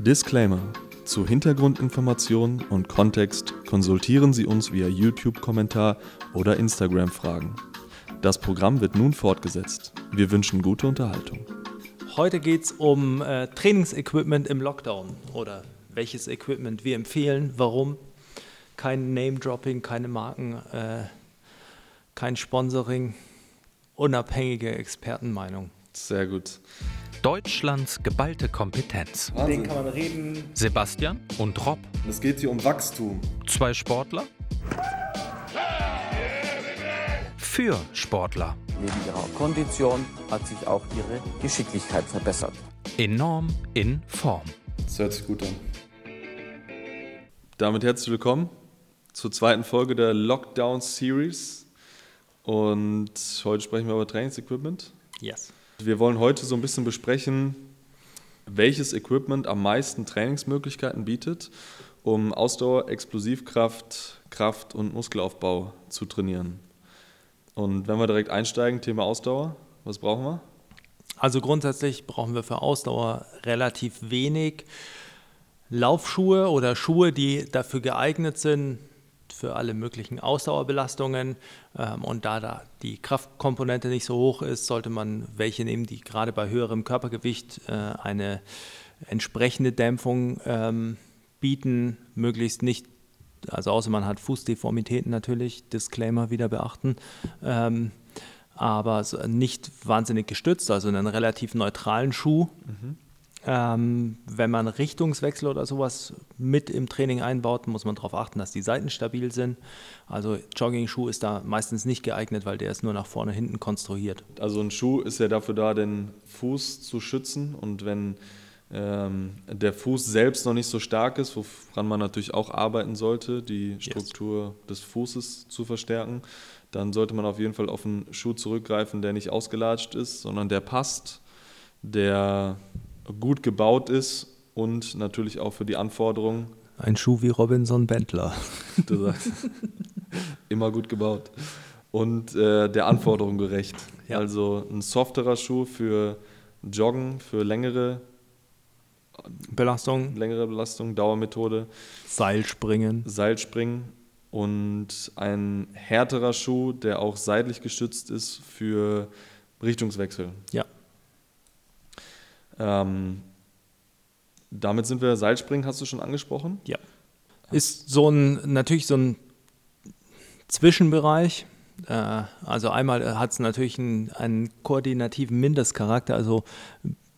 Disclaimer. Zu Hintergrundinformationen und Kontext konsultieren Sie uns via YouTube-Kommentar oder Instagram-Fragen. Das Programm wird nun fortgesetzt. Wir wünschen gute Unterhaltung. Heute geht es um äh, Trainingsequipment im Lockdown oder welches Equipment wir empfehlen, warum. Kein Name-Dropping, keine Marken, äh, kein Sponsoring, unabhängige Expertenmeinung. Sehr gut. Deutschlands geballte Kompetenz. Den kann man reden. Sebastian und Rob, Es geht hier um Wachstum. zwei Sportler. Für Sportler. Neben ihrer Kondition hat sich auch ihre Geschicklichkeit verbessert. Enorm in Form. Das hört sich gut an. Damit herzlich willkommen zur zweiten Folge der Lockdown Series. Und heute sprechen wir über Trainingsequipment. Yes. Wir wollen heute so ein bisschen besprechen, welches Equipment am meisten Trainingsmöglichkeiten bietet, um Ausdauer, Explosivkraft, Kraft und Muskelaufbau zu trainieren. Und wenn wir direkt einsteigen, Thema Ausdauer, was brauchen wir? Also grundsätzlich brauchen wir für Ausdauer relativ wenig Laufschuhe oder Schuhe, die dafür geeignet sind, für alle möglichen Ausdauerbelastungen. Ähm, und da, da die Kraftkomponente nicht so hoch ist, sollte man welche nehmen, die gerade bei höherem Körpergewicht äh, eine entsprechende Dämpfung ähm, bieten, möglichst nicht, also außer man hat Fußdeformitäten natürlich, Disclaimer wieder beachten. Ähm, aber nicht wahnsinnig gestützt, also einen relativ neutralen Schuh. Ähm, wenn man Richtungswechsel oder sowas mit im Training einbaut, muss man darauf achten, dass die Seiten stabil sind. Also Jogging-Schuh ist da meistens nicht geeignet, weil der ist nur nach vorne hinten konstruiert. Also ein Schuh ist ja dafür da, den Fuß zu schützen. Und wenn ähm, der Fuß selbst noch nicht so stark ist, woran man natürlich auch arbeiten sollte, die Struktur des Fußes zu verstärken, dann sollte man auf jeden Fall auf einen Schuh zurückgreifen, der nicht ausgelatscht ist, sondern der passt, der gut gebaut ist und natürlich auch für die Anforderungen Ein Schuh wie Robinson Bentler. Du sagst, immer gut gebaut. Und äh, der Anforderung gerecht. Ja. Also ein softerer Schuh für Joggen, für längere, Belastung, längere Belastung, Dauermethode, Seilspringen. Seilspringen und ein härterer Schuh, der auch seitlich gestützt ist für Richtungswechsel. Ja. Ähm, damit sind wir Seilspringen, hast du schon angesprochen? Ja. Ist so ein, natürlich so ein Zwischenbereich. Äh, Also einmal hat es natürlich einen, einen koordinativen Mindestcharakter. Also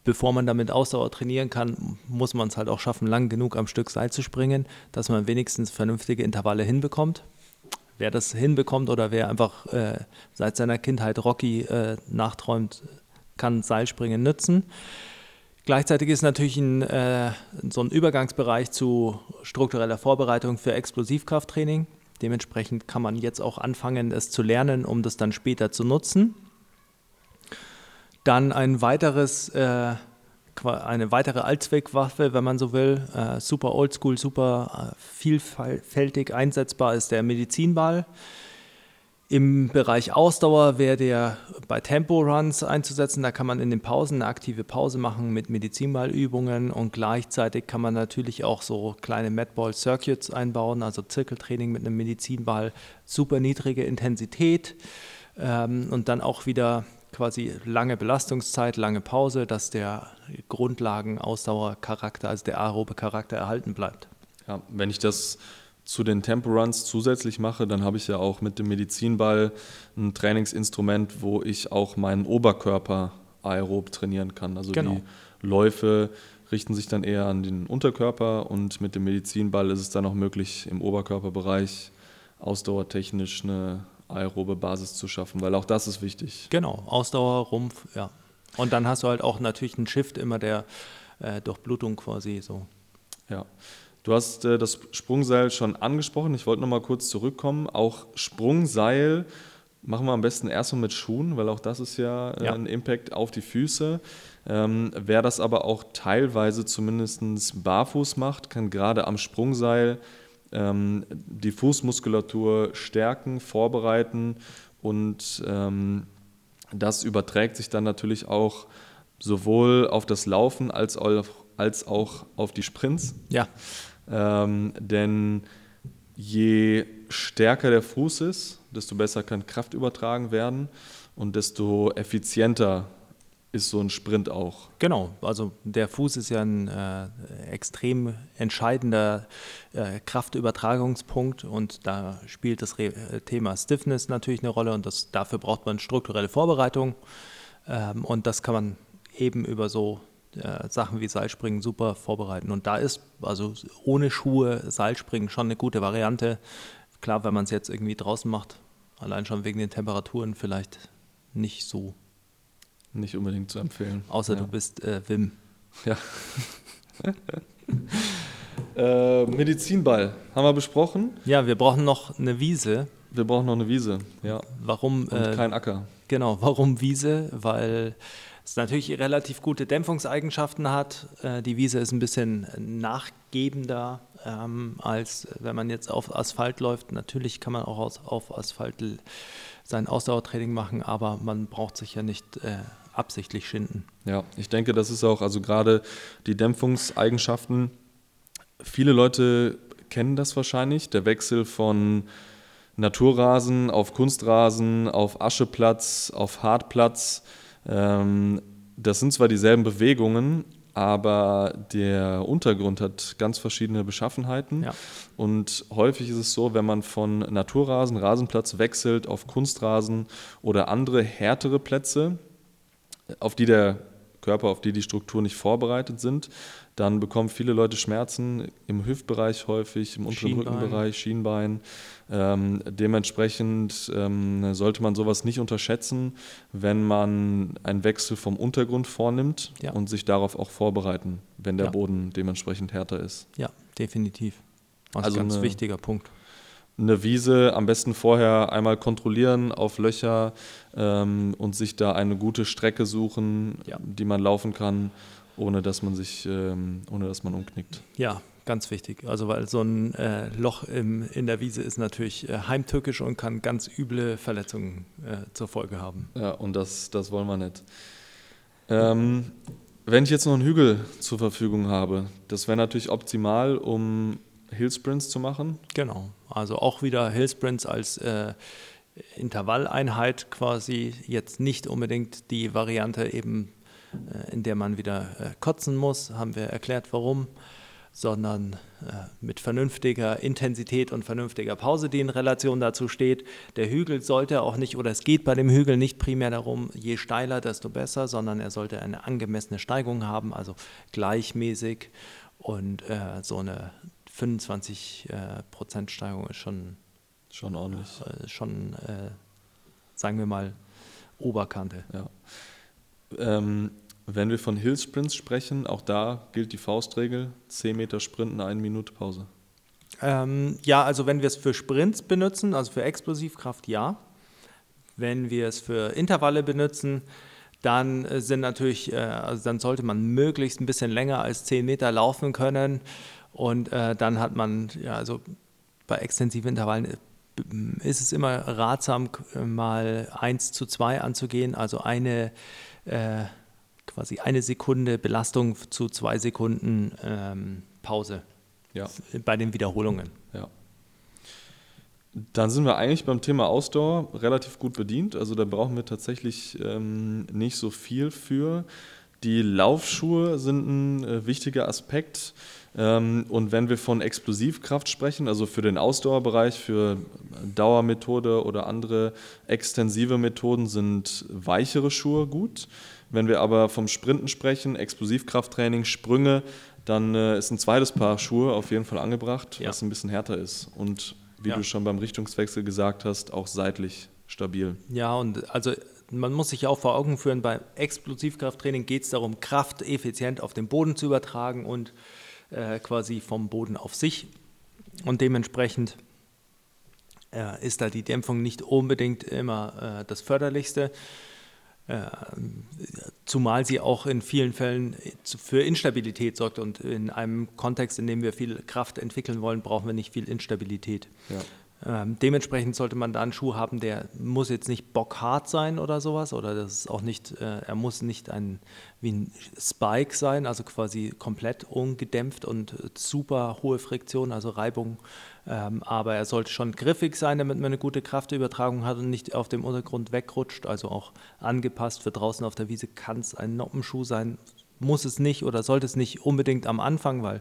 bevor man damit Ausdauer trainieren kann, muss man es halt auch schaffen, lang genug am Stück Seil zu springen, dass man wenigstens vernünftige Intervalle hinbekommt. Wer das hinbekommt oder wer einfach äh, seit seiner Kindheit Rocky äh, nachträumt, kann Seilspringen nützen. Gleichzeitig ist natürlich ein, äh, so ein Übergangsbereich zu struktureller Vorbereitung für Explosivkrafttraining. Dementsprechend kann man jetzt auch anfangen, es zu lernen, um das dann später zu nutzen. Dann ein weiteres, äh, eine weitere Allzweckwaffe, wenn man so will, äh, super oldschool, super äh, vielfältig einsetzbar ist der Medizinball. Im Bereich Ausdauer wäre der bei Tempo-Runs einzusetzen. Da kann man in den Pausen eine aktive Pause machen mit Medizinballübungen und gleichzeitig kann man natürlich auch so kleine Madball-Circuits einbauen, also Zirkeltraining mit einem Medizinball, super niedrige Intensität ähm, und dann auch wieder quasi lange Belastungszeit, lange Pause, dass der Grundlagen-Ausdauercharakter, also der aerobe Charakter erhalten bleibt. Ja, wenn ich das zu den Tempo-Runs zusätzlich mache, dann habe ich ja auch mit dem Medizinball ein Trainingsinstrument, wo ich auch meinen Oberkörper aerob trainieren kann. Also Genau. die Läufe richten sich dann eher an den Unterkörper und mit dem Medizinball ist es dann auch möglich, im Oberkörperbereich ausdauertechnisch eine aerobe Basis zu schaffen, weil auch das ist wichtig. Genau, Ausdauer, Rumpf, ja. Und dann hast du halt auch natürlich einen Shift immer der äh, Durchblutung quasi so. Ja. Du hast äh, das Sprungseil schon angesprochen. Ich wollte noch mal kurz zurückkommen. Auch Sprungseil machen wir am besten erstmal mit Schuhen, weil auch das ist ja, äh, Ja. ein Impact auf die Füße. Ähm, wer das aber auch teilweise zumindest barfuß macht, kann gerade am Sprungseil ähm, die Fußmuskulatur stärken, vorbereiten und ähm, das überträgt sich dann natürlich auch sowohl auf das Laufen als auch als auch auf die Sprints. Ja. Ähm, denn je stärker der Fuß ist, desto besser kann Kraft übertragen werden und desto effizienter ist so ein Sprint auch. Genau, also der Fuß ist ja ein äh, extrem entscheidender äh, Kraftübertragungspunkt und da spielt das Re äh, Thema Stiffness natürlich eine Rolle und das, dafür braucht man strukturelle Vorbereitung ähm, und das kann man eben über so äh, Sachen wie Seilspringen super vorbereiten. Und da ist also ohne Schuhe Seilspringen schon eine gute Variante. Klar, wenn man es jetzt irgendwie draußen macht, allein schon wegen den Temperaturen vielleicht nicht so nicht unbedingt zu empfehlen. Außer ja. du bist äh, Wim. Ja. äh, Medizinball haben wir besprochen. Ja, wir brauchen noch eine Wiese. Wir brauchen noch eine Wiese, ja. Warum? Und äh, kein Acker. Genau, warum Wiese? Weil es natürlich relativ gute Dämpfungseigenschaften hat. Äh, die Wiese ist ein bisschen nachgebender, ähm, als wenn man jetzt auf Asphalt läuft. Natürlich kann man auch auf Asphalt sein Ausdauertraining machen, aber man braucht sich ja nicht äh, absichtlich schinden. Ja, ich denke, das ist auch, also gerade die Dämpfungseigenschaften, viele Leute kennen das wahrscheinlich, der Wechsel von Naturrasen auf Kunstrasen, auf Ascheplatz, auf Hartplatz. Ähm, das sind zwar dieselben Bewegungen, aber der Untergrund hat ganz verschiedene Beschaffenheiten. Ja. Und häufig ist es so, wenn man von Naturrasen, Rasenplatz wechselt auf Kunstrasen oder andere härtere Plätze, auf die der Körper, auf die die Strukturen nicht vorbereitet sind, dann bekommen viele Leute Schmerzen im Hüftbereich häufig, im unteren Schienbein. Rückenbereich, Schienbein. Ähm, dementsprechend ähm, sollte man sowas nicht unterschätzen, wenn man einen Wechsel vom Untergrund vornimmt Ja. und sich darauf auch vorbereiten, wenn der Ja. Boden dementsprechend härter ist. Ja, definitiv. Also, Also ganz eine- wichtiger Punkt. Eine Wiese am besten vorher einmal kontrollieren auf Löcher ähm, und sich da eine gute Strecke suchen, Ja. die man laufen kann, ohne dass man sich, ähm, ohne dass man umknickt. Ja, ganz wichtig. Also weil so ein äh, Loch im, in der Wiese ist natürlich äh, heimtückisch und kann ganz üble Verletzungen äh, zur Folge haben. Ja, und das, das wollen wir nicht. Ähm, wenn ich jetzt noch einen Hügel zur Verfügung habe, das wäre natürlich optimal, um Hillsprints zu machen. Genau. Also auch wieder Hillsprints als äh, Intervalleinheit quasi. Jetzt nicht unbedingt die Variante eben, äh, in der man wieder äh, kotzen muss, haben wir erklärt warum, sondern äh, mit vernünftiger Intensität und vernünftiger Pause, die in Relation dazu steht. Der Hügel sollte auch nicht, oder es geht bei dem Hügel nicht primär darum, je steiler, desto besser, sondern er sollte eine angemessene Steigung haben, also gleichmäßig und äh, so eine 25 äh, Prozent Steigerung ist schon, Schon ordentlich. äh, schon äh, sagen wir mal, Oberkante. Ja. Ähm, wenn wir von Hillsprints sprechen, auch da gilt die Faustregel: 10 Meter Sprinten, eine Minute Pause. Ähm, ja, also wenn wir es für Sprints benutzen, also für Explosivkraft, ja. Wenn wir es für Intervalle benutzen, dann äh, sind natürlich, äh, also dann sollte man möglichst ein bisschen länger als 10 Meter laufen können. Und äh, dann hat man, ja, also bei extensiven Intervallen äh, ist es immer ratsam, äh, mal 1 zu 2 anzugehen, also eine äh, quasi eine Sekunde Belastung zu zwei Sekunden ähm, Pause Ja, bei den Wiederholungen. ja. Dann sind wir eigentlich beim Thema Ausdauer relativ gut bedient. Also da brauchen wir tatsächlich ähm, nicht so viel für. Die Laufschuhe sind ein äh, wichtiger Aspekt. Ähm, und wenn wir von Explosivkraft sprechen, also für den Ausdauerbereich, für Dauermethode oder andere extensive Methoden sind weichere Schuhe gut. Wenn wir aber vom Sprinten sprechen, Explosivkrafttraining, Sprünge, dann äh, ist ein zweites Paar Schuhe auf jeden Fall angebracht, Ja. was ein bisschen härter ist. Und wie Ja. du schon beim Richtungswechsel gesagt hast, auch seitlich stabil. Ja, und also man muss sich ja auch vor Augen führen, bei Explosivkrafttraining geht es darum, Kraft effizient auf den Boden zu übertragen und äh, quasi vom Boden auf sich. Und dementsprechend äh, ist da die Dämpfung nicht unbedingt immer äh, das Förderlichste. Äh, zumal sie auch in vielen Fällen für Instabilität sorgt. Und in einem Kontext, in dem wir viel Kraft entwickeln wollen, brauchen wir nicht viel Instabilität. Ja. Ähm, dementsprechend sollte man da einen Schuh haben, der muss jetzt nicht bockhart sein oder sowas, oder das ist auch nicht, äh, er muss nicht ein, wie ein Spike sein, also quasi komplett ungedämpft und super hohe Friktion, also Reibung. Ähm, aber er sollte schon griffig sein, damit man eine gute Kraftübertragung hat und nicht auf dem Untergrund wegrutscht, also auch angepasst. Für draußen auf der Wiese kann es ein Noppenschuh sein, muss es nicht oder sollte es nicht unbedingt am Anfang, weil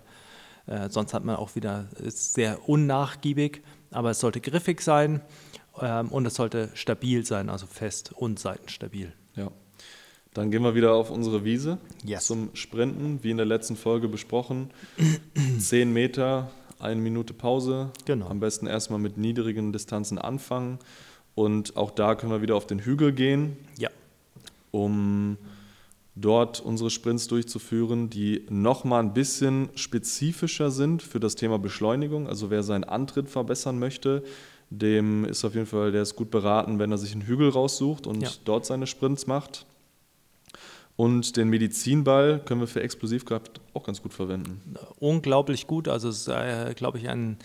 äh, sonst hat man auch wieder, ist sehr unnachgiebig aber es sollte griffig sein ähm, und es sollte stabil sein, also fest und seitenstabil. Ja. Dann gehen wir wieder auf unsere Wiese yes. zum Sprinten, wie in der letzten Folge besprochen. Zehn Meter, eine Minute Pause. Genau. Am besten erstmal mit niedrigen Distanzen anfangen. Und auch da können wir wieder auf den Hügel gehen, ja. um dort unsere Sprints durchzuführen, die nochmal ein bisschen spezifischer sind für das Thema Beschleunigung. Also wer seinen Antritt verbessern möchte, dem ist auf jeden Fall, der ist gut beraten, wenn er sich einen Hügel raussucht und Ja. dort seine Sprints macht. Und den Medizinball können wir für Explosivkraft auch ganz gut verwenden. unglaublich gut. Also es ist, äh, glaube ich, ein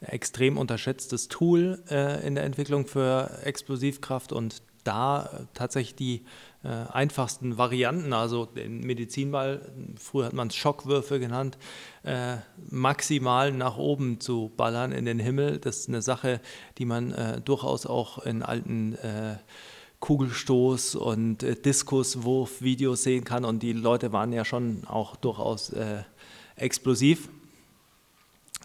extrem unterschätztes Tool äh, in der Entwicklung für Explosivkraft und da äh, tatsächlich die äh, einfachsten Varianten, also den Medizinball, früher hat man es Schockwürfe genannt, äh, maximal nach oben zu ballern in den Himmel. Das ist eine Sache, die man äh, durchaus auch in alten äh, Kugelstoß- und äh, Diskuswurf-Videos sehen kann. Und die Leute waren ja schon auch durchaus äh, explosiv.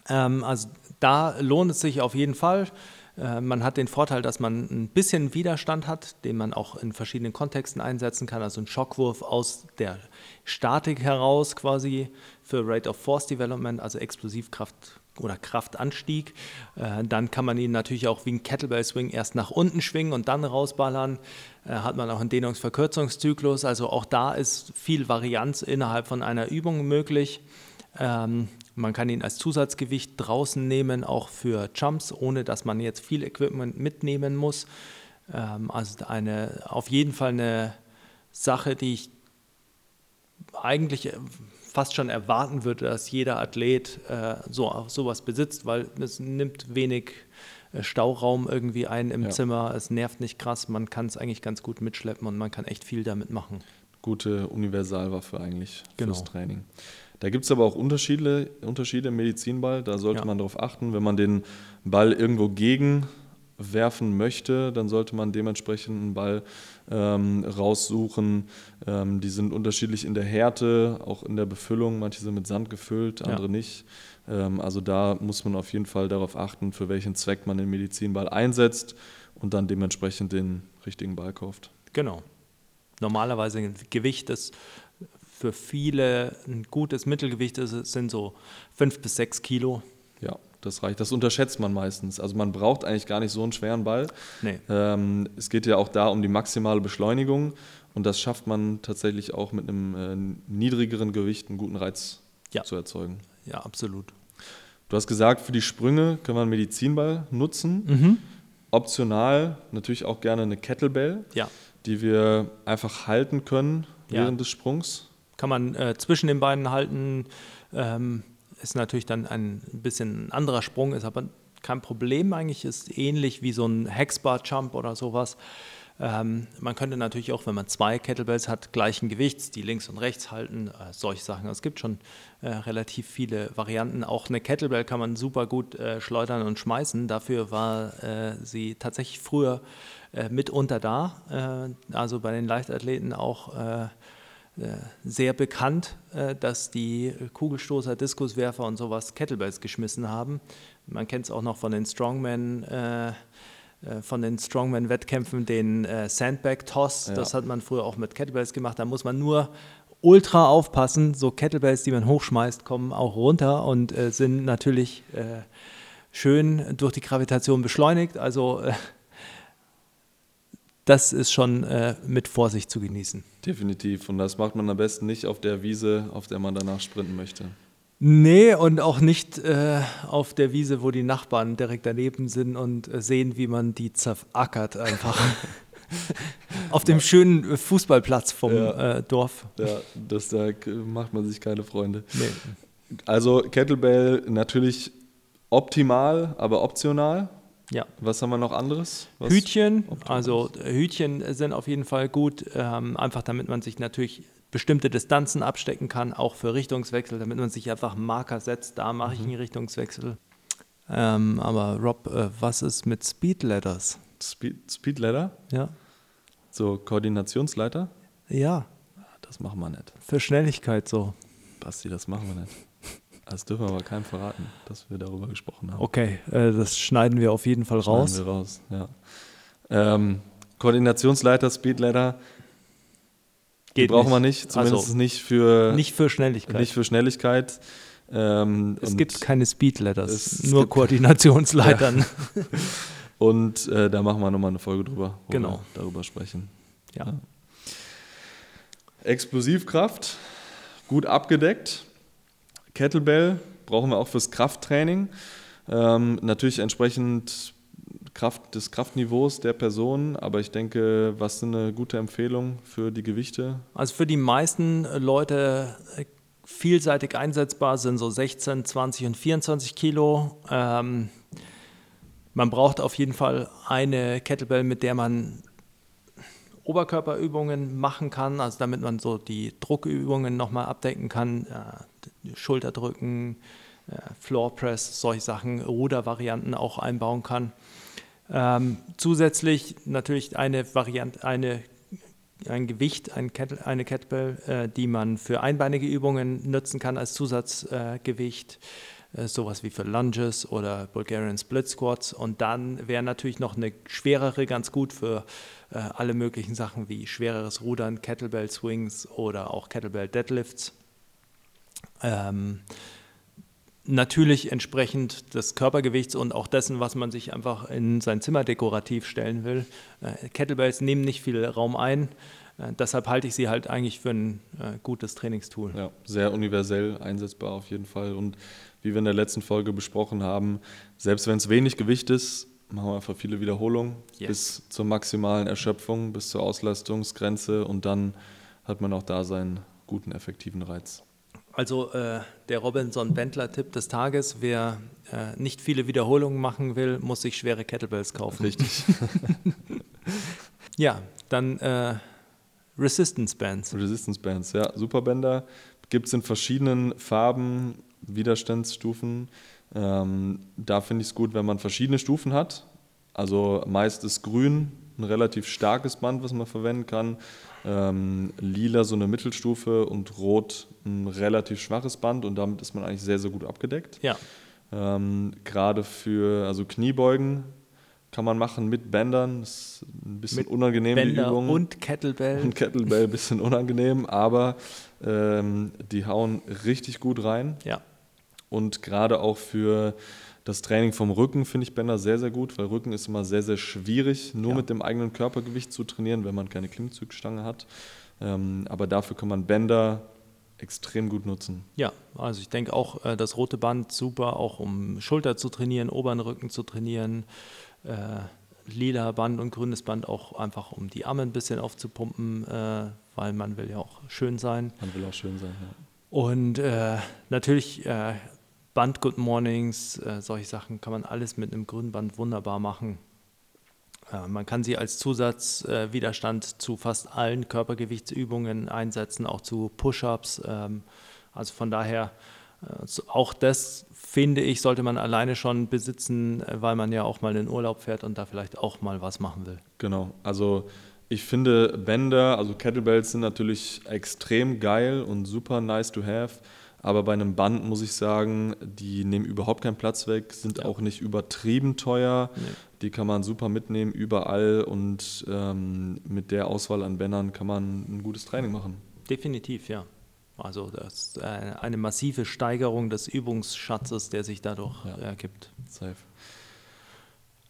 Ähm, also da lohnt es sich auf jeden Fall. Äh, man hat den Vorteil, dass man ein bisschen Widerstand hat, den man auch in verschiedenen Kontexten einsetzen kann. Also ein Schockwurf aus der Statik heraus quasi für Rate of Force Development, also Explosivkraft oder Kraftanstieg. Äh, Dann kann man ihn natürlich auch wie ein Kettlebell Swing erst nach unten schwingen und dann rausballern. Äh, Hat man auch einen Dehnungsverkürzungszyklus. Also auch da ist viel Varianz innerhalb von einer Übung möglich. Man kann ihn als Zusatzgewicht draußen nehmen, auch für Jumps, ohne dass man jetzt viel Equipment mitnehmen muss. Ähm, also eine, auf jeden Fall eine Sache, die ich eigentlich äh, fast schon erwarten würde, dass jeder Athlet äh, so, sowas besitzt, weil es nimmt wenig äh, Stauraum irgendwie ein im Ja. Zimmer, es nervt nicht krass, man kann es eigentlich ganz gut mitschleppen und man kann echt viel damit machen. Gute Universalwaffe eigentlich Genau. fürs Training. Da gibt es aber auch Unterschiede, Unterschiede im Medizinball. Da sollte Ja. man darauf achten, wenn man den Ball irgendwo gegen werfen möchte, dann sollte man dementsprechend einen Ball ähm, raussuchen. Ähm, die sind unterschiedlich in der Härte, auch in der Befüllung. Manche sind mit Sand gefüllt, Ja. andere nicht. Ähm, also da muss man auf jeden Fall darauf achten, für welchen Zweck man den Medizinball einsetzt und dann dementsprechend den richtigen Ball kauft. Genau. Normalerweise ein Gewicht, das für viele ein gutes Mittelgewicht ist, sind so fünf bis sechs Kilo. Ja, das reicht. Das unterschätzt man meistens. Also man braucht eigentlich gar nicht so einen schweren Ball. Nee. Ähm, es geht ja auch da um die maximale Beschleunigung und das schafft man tatsächlich auch mit einem äh, niedrigeren Gewicht einen guten Reiz Ja. zu erzeugen. Ja, absolut. Du hast gesagt, für die Sprünge kann man einen Medizinball nutzen. Mhm. Optional natürlich auch gerne eine Kettlebell, Ja. die wir einfach halten können Ja. während des Sprungs. Kann man äh, zwischen den Beinen halten. Ähm, ist natürlich dann ein bisschen ein anderer Sprung, ist aber kein Problem eigentlich. Ist ähnlich wie so ein Hexbar-Jump oder sowas. Ähm, man könnte natürlich auch, wenn man zwei Kettlebells hat, gleichen Gewichts, die links und rechts halten, äh, solche Sachen. Es gibt schon äh, relativ viele Varianten. Auch eine Kettlebell kann man super gut äh, schleudern und schmeißen. Dafür war äh, sie tatsächlich früher äh, mitunter da. Äh, also bei den Leichtathleten auch sehr bekannt, äh, dass die Kugelstoßer, Diskuswerfer und sowas Kettlebells geschmissen haben. Man kennt es auch noch von den Strongman. Äh, äh, von den Strongman-Wettkämpfen, den äh, Sandbag-Toss, Ja. das hat man früher auch mit Kettlebells gemacht. Da muss man nur ultra aufpassen. So Kettlebells, die man hochschmeißt, kommen auch runter und äh, sind natürlich äh, schön durch die Gravitation beschleunigt. Also äh, das ist schon äh, mit Vorsicht zu genießen. Definitiv. Und das macht man am besten nicht auf der Wiese, auf der man danach sprinten möchte. Nee, und auch nicht äh, auf der Wiese, wo die Nachbarn direkt daneben sind und äh, sehen, wie man die zerackert einfach. auf dem schönen äh, Fußballplatz vom Ja. äh, Dorf. Ja, das, da macht man sich keine Freunde. Nee. Also Kettlebell natürlich optimal, aber optional. Ja. Was haben wir noch anderes? Was Hütchen, also äh, Hütchen sind auf jeden Fall gut, ähm, einfach damit man sich natürlich bestimmte Distanzen abstecken kann, auch für Richtungswechsel, damit man sich einfach einen Marker setzt, da mache ich Mhm. einen Richtungswechsel. Ähm, aber Rob, äh, was ist mit Speed Ladders? Speed, Speedladder, Ja. so Koordinationsleiter? Ja, Das machen wir nicht. für Schnelligkeit so. Basti, das machen wir nicht. Das dürfen wir aber keinem verraten, dass wir darüber gesprochen haben. Okay, äh, das schneiden wir auf jeden Fall Schneiden raus. Wir raus, ja. Ähm, Koordinationsleiter, Speedladder, die Geht brauchen wir nicht. nicht, zumindest Also, nicht für Nicht für Schnelligkeit. nicht für Schnelligkeit. Ähm, es gibt keine Speed Ladders, es nur gibt- Koordinationsleitern. und äh, da machen wir nochmal eine Folge drüber, wo Genau. wir darüber sprechen. Ja. Ja. Explosivkraft, gut abgedeckt. Kettlebell brauchen wir auch fürs Krafttraining. Ähm, natürlich entsprechend Kraft, des Kraftniveaus der Person, aber ich denke, was ist eine gute Empfehlung für die Gewichte? Also für die meisten Leute äh, vielseitig einsetzbar sind so 16, 20 und 24 Kilo. Ähm, man braucht auf jeden Fall eine Kettlebell, mit der man Oberkörperübungen machen kann, also damit man so die Druckübungen nochmal abdecken kann, äh, Schulterdrücken, äh, Floor Press, solche Sachen, Rudervarianten auch einbauen kann. Ähm, zusätzlich natürlich eine Variante, eine, ein Gewicht, ein Kettle, eine Kettlebell, äh, die man für einbeinige Übungen nutzen kann als Zusatzgewicht, äh, sowas wie für Lunges oder Bulgarian Split Squats. Und dann wäre natürlich noch eine schwerere ganz gut für äh, alle möglichen Sachen wie schwereres Rudern, Kettlebell Swings oder auch Kettlebell Deadlifts. Ähm, natürlich entsprechend des Körpergewichts und auch dessen, was man sich einfach in sein Zimmer dekorativ stellen will. Äh, Kettlebells nehmen nicht viel Raum ein, äh, deshalb halte ich sie halt eigentlich für ein äh, gutes Trainingstool. Ja, sehr universell einsetzbar auf jeden Fall. Und wie wir in der letzten Folge besprochen haben, selbst wenn es wenig Gewicht ist, machen wir einfach viele Wiederholungen Yes. bis zur maximalen Erschöpfung, bis zur Auslastungsgrenze und dann hat man auch da seinen guten, effektiven Reiz. Also äh, der Robinson-Bendler-Tipp des Tages, wer äh, nicht viele Wiederholungen machen will, muss sich schwere Kettlebells kaufen. Richtig. Ja, dann äh, Resistance Bands. Resistance Bands, ja, Superbänder gibt es in verschiedenen Farben, Widerstandsstufen. Ähm, da finde ich es gut, wenn man verschiedene Stufen hat. Also meist ist grün ein relativ starkes Band, was man verwenden kann. Ähm, lila so eine Mittelstufe und rot ein relativ schwaches Band und damit ist man eigentlich sehr, sehr gut abgedeckt. Ja, Ähm, Gerade für also Kniebeugen kann man machen mit Bändern. Das ist ein bisschen Mit unangenehm, die Bänder Übung. und Kettlebell. Und Kettlebell ein bisschen unangenehm, aber ähm, die hauen richtig gut rein. Ja, Und gerade auch für das Training vom Rücken finde ich Bänder sehr, sehr gut, weil Rücken ist immer sehr, sehr schwierig, nur Ja. mit dem eigenen Körpergewicht zu trainieren, wenn man keine Klimmzugstange hat. Ähm, aber dafür kann man Bänder extrem gut nutzen. ja, also ich denke auch äh, das rote Band super, auch um Schulter zu trainieren, oberen Rücken zu trainieren. Äh, lila Band und grünes Band auch einfach, um die Arme ein bisschen aufzupumpen, äh, weil man will ja auch schön sein. Man will auch schön sein. Ja. Und äh, natürlich äh, Band Good Mornings, äh, solche Sachen kann man alles mit einem grünen Band wunderbar machen. Äh, man kann sie als Zusatzwiderstand Widerstand zu fast allen Körpergewichtsübungen einsetzen, auch zu Push-ups. Ähm, also von daher, äh, so- auch das finde ich, sollte man alleine schon besitzen, äh, weil man ja auch mal in Urlaub fährt und da vielleicht auch mal was machen will. Genau, also ich finde Bänder, also Kettlebells sind natürlich extrem geil und super nice to have, aber bei einem Band muss ich sagen, die nehmen überhaupt keinen Platz weg, sind Ja. auch nicht übertrieben teuer, Nee. die kann man super mitnehmen überall und ähm, mit der Auswahl an Bändern kann man ein gutes Training machen. Definitiv, ja. Also das ist äh, eine massive Steigerung des Übungsschatzes, der sich dadurch Ja. ergibt. Safe.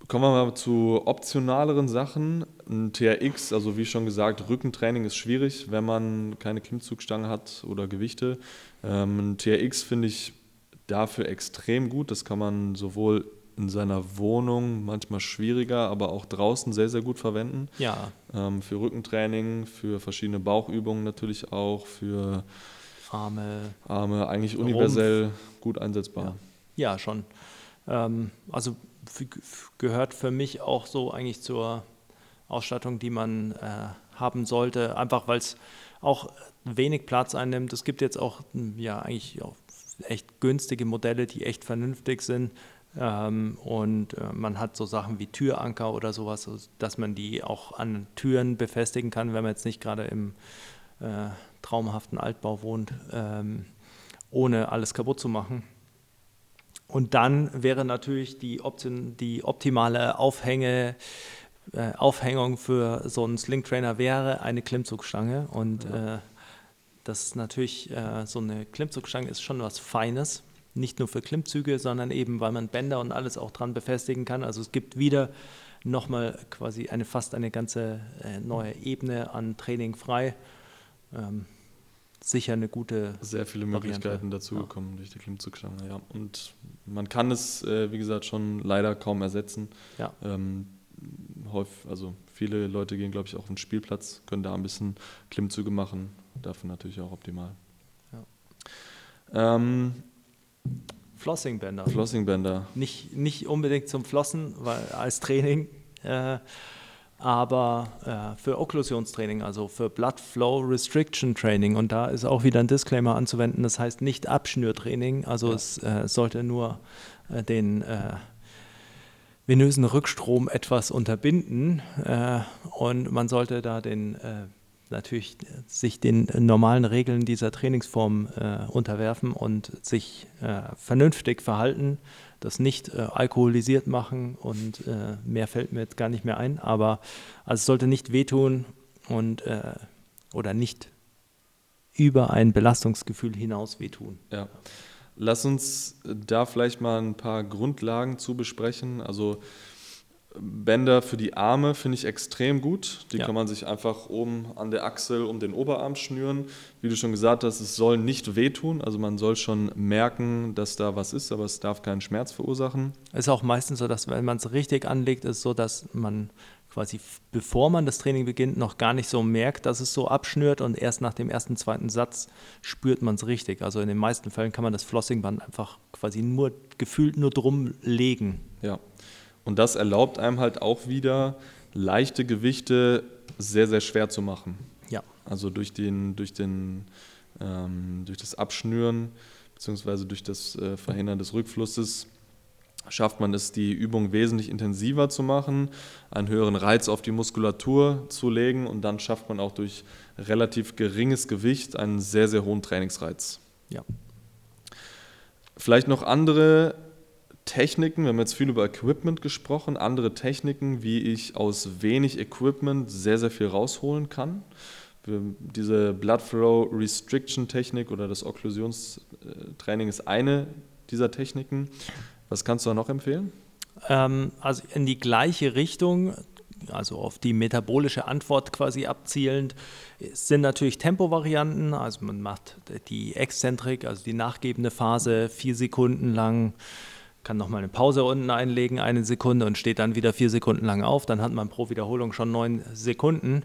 Kommen wir mal zu optionaleren Sachen. Ein TRX, also wie schon gesagt, Rückentraining ist schwierig, wenn man keine Klimmzugstange hat oder Gewichte. Ähm, ein TRX finde ich dafür extrem gut. Das kann man sowohl in seiner Wohnung manchmal schwieriger, aber auch draußen sehr, sehr gut verwenden. Ja, Ähm, für Rückentraining, für verschiedene Bauchübungen natürlich auch, für Arme, Arme, eigentlich Rumpf. universell gut einsetzbar. Ja, schon. Ähm, also gehört für mich auch so eigentlich zur Ausstattung, die man äh, haben sollte, einfach weil es auch wenig Platz einnimmt. Es gibt jetzt auch hm, ja eigentlich auch echt günstige Modelle, die echt vernünftig sind. Ähm, und äh, man hat so Sachen wie Türanker oder sowas, dass man die auch an Türen befestigen kann, wenn man jetzt nicht gerade im äh, traumhaften Altbau wohnt, ähm, ohne alles kaputt zu machen. Und dann wäre natürlich die, Option, die optimale Aufhänge, äh, Aufhängung für so einen Slingtrainer wäre eine Klimmzugstange. Und ja. äh, das ist natürlich, äh, so eine Klimmzugstange ist schon was Feines. Nicht nur für Klimmzüge, sondern eben, weil man Bänder und alles auch dran befestigen kann. Also es gibt wieder nochmal quasi eine fast eine ganze äh, neue Ebene an Training frei. Ähm, sicher eine gute. Sehr viele Möglichkeiten dazugekommen ja. durch die Klimmzugstange, ja. Und man kann es, äh, wie gesagt, schon leider kaum ersetzen. Ja. Ähm, häufig, also viele Leute gehen, glaube ich, auch auf den Spielplatz, können da ein bisschen Klimmzüge machen. Dafür natürlich auch optimal. Ja. Ähm, Flossingbänder. Flossingbänder. Nicht, nicht unbedingt zum Flossen, weil als Training. Äh, aber äh, für Okklusionstraining, also für Blood Flow Restriction Training. Und da ist auch wieder ein Disclaimer anzuwenden, das heißt nicht Abschnürtraining, also ja. es äh, sollte nur äh, den äh, venösen Rückstrom etwas unterbinden äh, und man sollte da den äh, natürlich sich den normalen Regeln dieser Trainingsform unterwerfen und sich vernünftig verhalten das nicht äh, alkoholisiert machen und äh, mehr fällt mir jetzt gar nicht mehr ein. Aber also es sollte nicht wehtun und äh, oder nicht über ein Belastungsgefühl hinaus wehtun. Ja. Lass uns da vielleicht mal ein paar Grundlagen zu besprechen. Also Bänder für die Arme finde ich extrem gut. Die ja. kann man sich einfach oben an der Achsel um den Oberarm schnüren. Wie du schon gesagt hast, es soll nicht wehtun. Also man soll schon merken, dass da was ist, aber es darf keinen Schmerz verursachen. Es ist auch meistens so, dass wenn man es richtig anlegt, ist es so, dass man quasi bevor man das Training beginnt, noch gar nicht so merkt, dass es so abschnürt und erst nach dem ersten, zweiten Satz spürt man es richtig. Also in den meisten Fällen kann man das Flossingband einfach quasi nur gefühlt nur drum legen. Ja. Und das erlaubt einem halt auch wieder, leichte Gewichte sehr, sehr schwer zu machen. Ja. Also durch, den, durch, den, ähm, durch das Abschnüren bzw. durch das äh, Verhindern des Rückflusses schafft man es, die Übung wesentlich intensiver zu machen, einen höheren Reiz auf die Muskulatur zu legen und dann schafft man auch durch relativ geringes Gewicht einen sehr, sehr hohen Trainingsreiz. Ja. Vielleicht noch andere Techniken, wir haben jetzt viel über Equipment gesprochen, andere Techniken, wie ich aus wenig Equipment sehr, sehr viel rausholen kann. Diese Blood Flow Restriction Technik oder das Okklusionstraining ist eine dieser Techniken. Was kannst du da noch empfehlen? Ähm, also in die gleiche Richtung, also auf die metabolische Antwort quasi abzielend, sind natürlich Tempovarianten. Also man macht die Exzentrik, also die nachgebende Phase, vier Sekunden lang kann nochmal eine Pause unten einlegen, eine Sekunde und steht dann wieder vier Sekunden lang auf. Dann hat man pro Wiederholung schon neun Sekunden.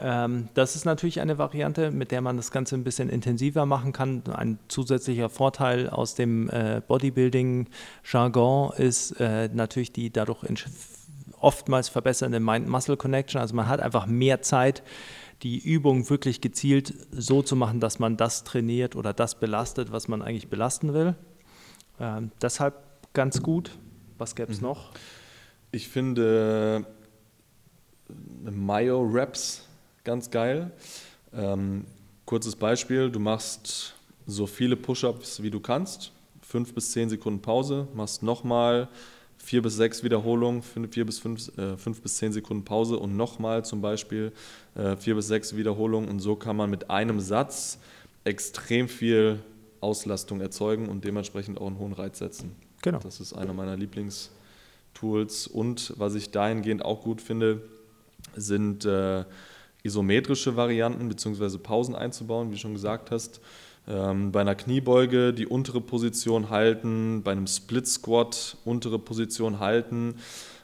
Ähm, das ist natürlich eine Variante, mit der man das Ganze ein bisschen intensiver machen kann. Ein zusätzlicher Vorteil aus dem äh, Bodybuilding-Jargon ist äh, natürlich die dadurch oftmals verbessernde Mind-Muscle-Connection. Also man hat einfach mehr Zeit, die Übung wirklich gezielt so zu machen, dass man das trainiert oder das belastet, was man eigentlich belasten will. Ähm, deshalb ganz gut. Was gäbe es mhm. noch? Ich finde äh, Mayo Raps ganz geil. Ähm, kurzes Beispiel: Du machst so viele Push-ups wie du kannst, fünf bis zehn Sekunden Pause, machst nochmal vier bis sechs Wiederholungen, vier bis fünf, äh, fünf bis zehn Sekunden Pause und nochmal zum Beispiel äh, vier bis sechs Wiederholungen. Und so kann man mit einem Satz extrem viel Auslastung erzeugen und dementsprechend auch einen hohen Reiz setzen. Genau. Das ist einer meiner Lieblingstools. Und was ich dahingehend auch gut finde, sind äh, isometrische Varianten bzw. Pausen einzubauen, wie du schon gesagt hast. Ähm, bei einer Kniebeuge die untere Position halten, bei einem Split Squat untere Position halten.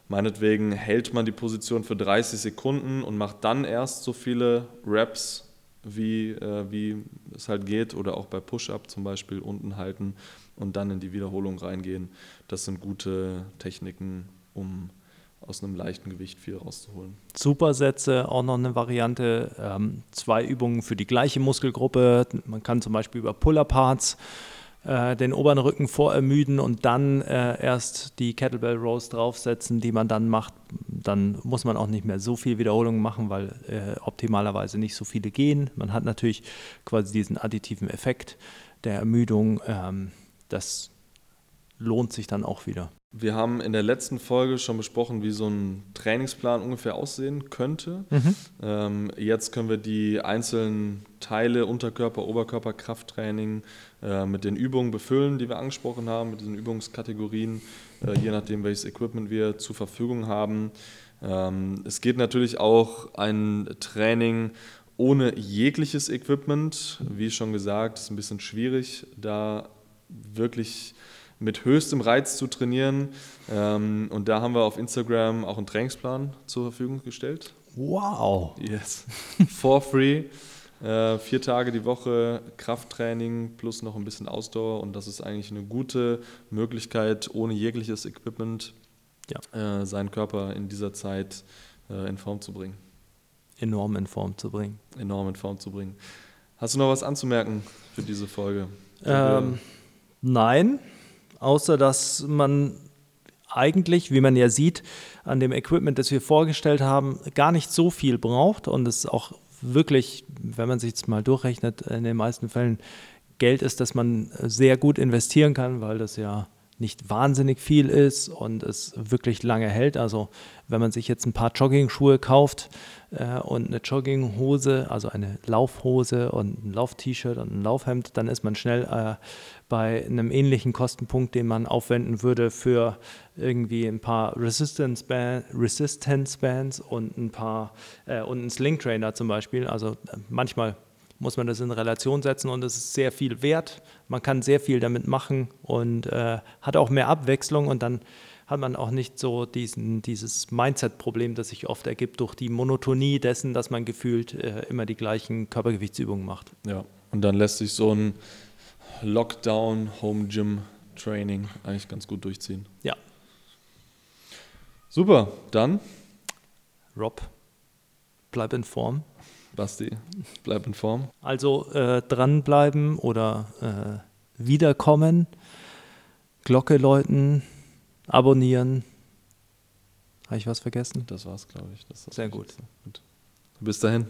Meinetwegen hält man die Position für 30 Sekunden und macht dann erst so viele Reps, wie, äh, wie es halt geht. Oder auch bei Push-Up zum Beispiel unten halten und dann in die Wiederholung reingehen. Das sind gute Techniken, um aus einem leichten Gewicht viel rauszuholen. Supersätze, auch noch eine Variante. Ähm, zwei Übungen für die gleiche Muskelgruppe. Man kann zum Beispiel über Pull-Up-Parts äh, den oberen Rücken vorermüden und dann äh, erst die Kettlebell Rows draufsetzen, die man dann macht. Dann muss man auch nicht mehr so viel Wiederholungen machen, weil äh, optimalerweise nicht so viele gehen. Man hat natürlich quasi diesen additiven Effekt der Ermüdung. Ähm, das lohnt sich dann auch wieder. Wir haben in der letzten Folge schon besprochen, wie so ein Trainingsplan ungefähr aussehen könnte. Mhm. Ähm, jetzt können wir die einzelnen Teile, Unterkörper, Oberkörper, Krafttraining äh, mit den Übungen befüllen, die wir angesprochen haben, mit diesen Übungskategorien, äh, je nachdem, welches Equipment wir zur Verfügung haben. Ähm, es geht natürlich auch ein Training ohne jegliches Equipment. Wie schon gesagt, ist ein bisschen schwierig, da wirklich mit höchstem Reiz zu trainieren. Ähm, und da haben wir auf Instagram auch einen Trainingsplan zur Verfügung gestellt. Wow. Yes. For free. Äh, vier Tage die Woche Krafttraining plus noch ein bisschen Ausdauer. Und das ist eigentlich eine gute Möglichkeit, ohne jegliches Equipment ja. äh, seinen Körper in dieser Zeit äh, in Form zu bringen. Enorm in Form zu bringen. Enorm in Form zu bringen. Hast du noch was anzumerken für diese Folge? Ähm, nein außer dass man eigentlich, wie man ja sieht, an dem Equipment, das wir vorgestellt haben, gar nicht so viel braucht und es auch wirklich, wenn man sich jetzt mal durchrechnet, in den meisten Fällen Geld ist, das man sehr gut investieren kann, weil das ja nicht wahnsinnig viel ist und es wirklich lange hält. Also wenn man sich jetzt ein paar Jogging-Schuhe kauft äh, und eine Jogginghose, also eine Laufhose und ein Lauf-T-Shirt und ein Laufhemd, dann ist man schnell äh, bei einem ähnlichen Kostenpunkt, den man aufwenden würde für irgendwie ein paar Resistance, Band, Resistance Bands und ein paar äh, und einen Sling Trainer zum Beispiel. Also äh, manchmal muss man das in Relation setzen und es ist sehr viel wert. Man kann sehr viel damit machen und äh, hat auch mehr Abwechslung und dann hat man auch nicht so diesen, dieses Mindset-Problem, das sich oft ergibt durch die Monotonie dessen, dass man gefühlt äh, immer die gleichen Körpergewichtsübungen macht. Ja, und dann lässt sich so ein Lockdown Home Gym Training eigentlich ganz gut durchziehen. Ja. Super, dann. Rob, bleib in Form. Basti, bleib in Form. Also äh, dranbleiben oder äh, wiederkommen, Glocke läuten, abonnieren. Habe ich was vergessen? Das war's, glaube ich. Sehr gut. gut. Bis dahin.